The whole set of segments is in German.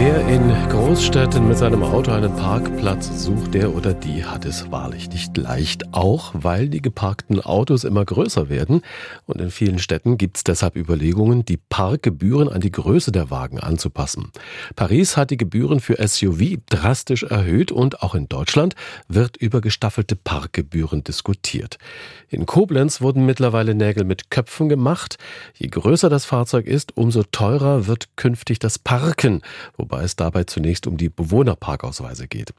Wer in Großstädten mit seinem Auto einen Parkplatz sucht, der oder die hat es wahrlich nicht leicht. Auch weil die geparkten Autos immer größer werden. Und in vielen Städten gibt es deshalb Überlegungen, die Parkgebühren an die Größe der Wagen anzupassen. Paris hat die Gebühren für SUV drastisch erhöht und auch in Deutschland wird über gestaffelte Parkgebühren diskutiert. In Koblenz wurden mittlerweile Nägel mit Köpfen gemacht. Je größer das Fahrzeug ist, umso teurer wird künftig das Parken wobei es dabei zunächst um die Bewohnerparkausweise geht.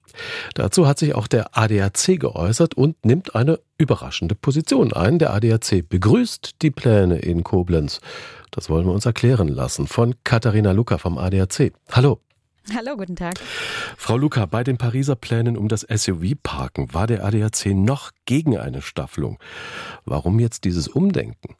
Dazu hat sich auch der ADAC geäußert und nimmt eine überraschende Position ein. Der ADAC begrüßt die Pläne in Koblenz. Das wollen wir uns erklären lassen von Katharina Luca vom ADAC. Hallo. Hallo, guten Tag. Frau Luca, bei den Pariser Plänen um das SUV-Parken war der ADAC noch gegen eine Staffelung. Warum jetzt dieses Umdenken?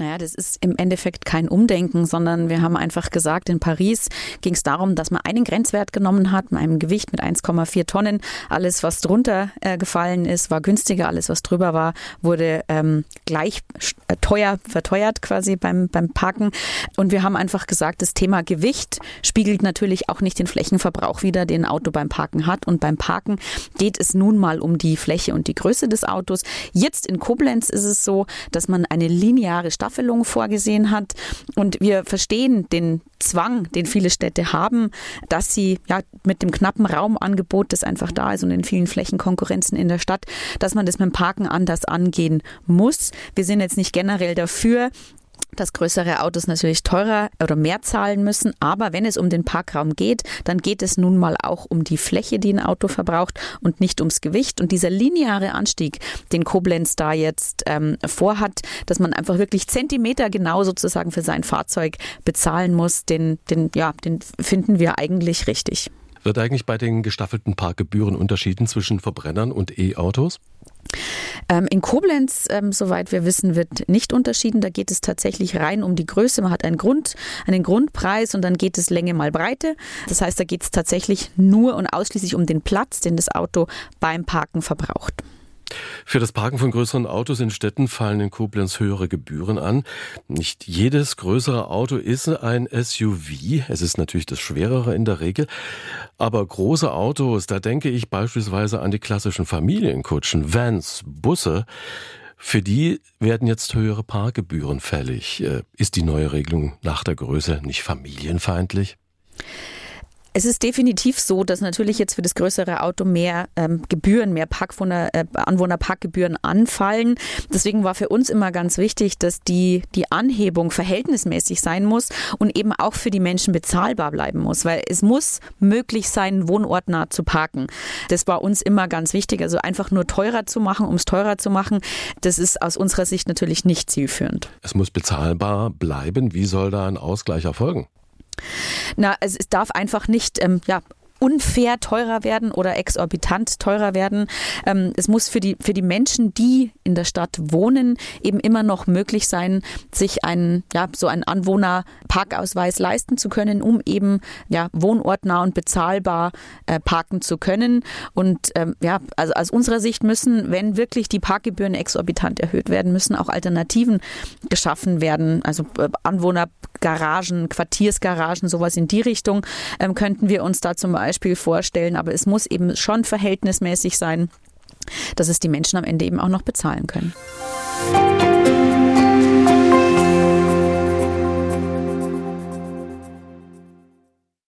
Naja, das ist im Endeffekt kein Umdenken, sondern wir haben einfach gesagt, in Paris ging es darum, dass man einen Grenzwert genommen hat, mit einem Gewicht mit 1,4 Tonnen. Alles, was drunter äh, gefallen ist, war günstiger. Alles, was drüber war, wurde ähm, gleich äh, teuer verteuert quasi beim, beim Parken. Und wir haben einfach gesagt, das Thema Gewicht spiegelt natürlich auch nicht den Flächenverbrauch wider, den ein Auto beim Parken hat. Und beim Parken geht es nun mal um die Fläche und die Größe des Autos. Jetzt in Koblenz ist es so, dass man eine lineare Staffel Staffelung vorgesehen hat. Und wir verstehen den Zwang, den viele Städte haben, dass sie ja mit dem knappen Raumangebot, das einfach da ist und in vielen Flächenkonkurrenzen in der Stadt, dass man das mit dem Parken anders angehen muss. Wir sind jetzt nicht generell dafür, dass größere Autos natürlich teurer oder mehr zahlen müssen. Aber wenn es um den Parkraum geht, dann geht es nun mal auch um die Fläche, die ein Auto verbraucht und nicht ums Gewicht. Und dieser lineare Anstieg, den Koblenz da jetzt ähm, vorhat, dass man einfach wirklich Zentimeter genau sozusagen für sein Fahrzeug bezahlen muss, den, den, ja, den finden wir eigentlich richtig. Wird eigentlich bei den gestaffelten Parkgebühren unterschieden zwischen Verbrennern und E-Autos? Ähm, in Koblenz, ähm, soweit wir wissen, wird nicht unterschieden. Da geht es tatsächlich rein um die Größe. Man hat einen Grund, einen Grundpreis und dann geht es Länge mal Breite. Das heißt, da geht es tatsächlich nur und ausschließlich um den Platz, den das Auto beim Parken verbraucht. Für das Parken von größeren Autos in Städten fallen in Koblenz höhere Gebühren an. Nicht jedes größere Auto ist ein SUV. Es ist natürlich das schwerere in der Regel. Aber große Autos, da denke ich beispielsweise an die klassischen Familienkutschen, Vans, Busse. Für die werden jetzt höhere Parkgebühren fällig. Äh, ist die neue Regelung nach der Größe nicht familienfeindlich? Es ist definitiv so, dass natürlich jetzt für das größere Auto mehr ähm, Gebühren, mehr Parkwohner, äh, Anwohnerparkgebühren anfallen. Deswegen war für uns immer ganz wichtig, dass die, die Anhebung verhältnismäßig sein muss und eben auch für die Menschen bezahlbar bleiben muss, weil es muss möglich sein, wohnortnah zu parken. Das war uns immer ganz wichtig. Also einfach nur teurer zu machen, um es teurer zu machen, das ist aus unserer Sicht natürlich nicht zielführend. Es muss bezahlbar bleiben. Wie soll da ein Ausgleich erfolgen? Na, es, es darf einfach nicht ähm, ja, unfair teurer werden oder exorbitant teurer werden. Ähm, es muss für die, für die Menschen, die in der Stadt wohnen, eben immer noch möglich sein, sich einen, ja, so einen Anwohnerparkausweis leisten zu können, um eben, ja, wohnortnah und bezahlbar äh, parken zu können. Und, ähm, ja, also aus unserer Sicht müssen, wenn wirklich die Parkgebühren exorbitant erhöht werden, müssen auch Alternativen geschaffen werden. Also äh, Anwohnergaragen, Quartiersgaragen, sowas in die Richtung ähm, könnten wir uns da zum Beispiel Beispiel vorstellen, aber es muss eben schon verhältnismäßig sein, dass es die Menschen am Ende eben auch noch bezahlen können.